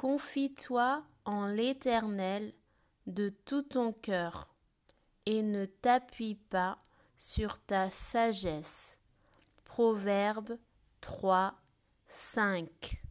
Confie-toi en l'Éternel de tout ton cœur et ne t'appuie pas sur ta sagesse. Proverbe 3, 5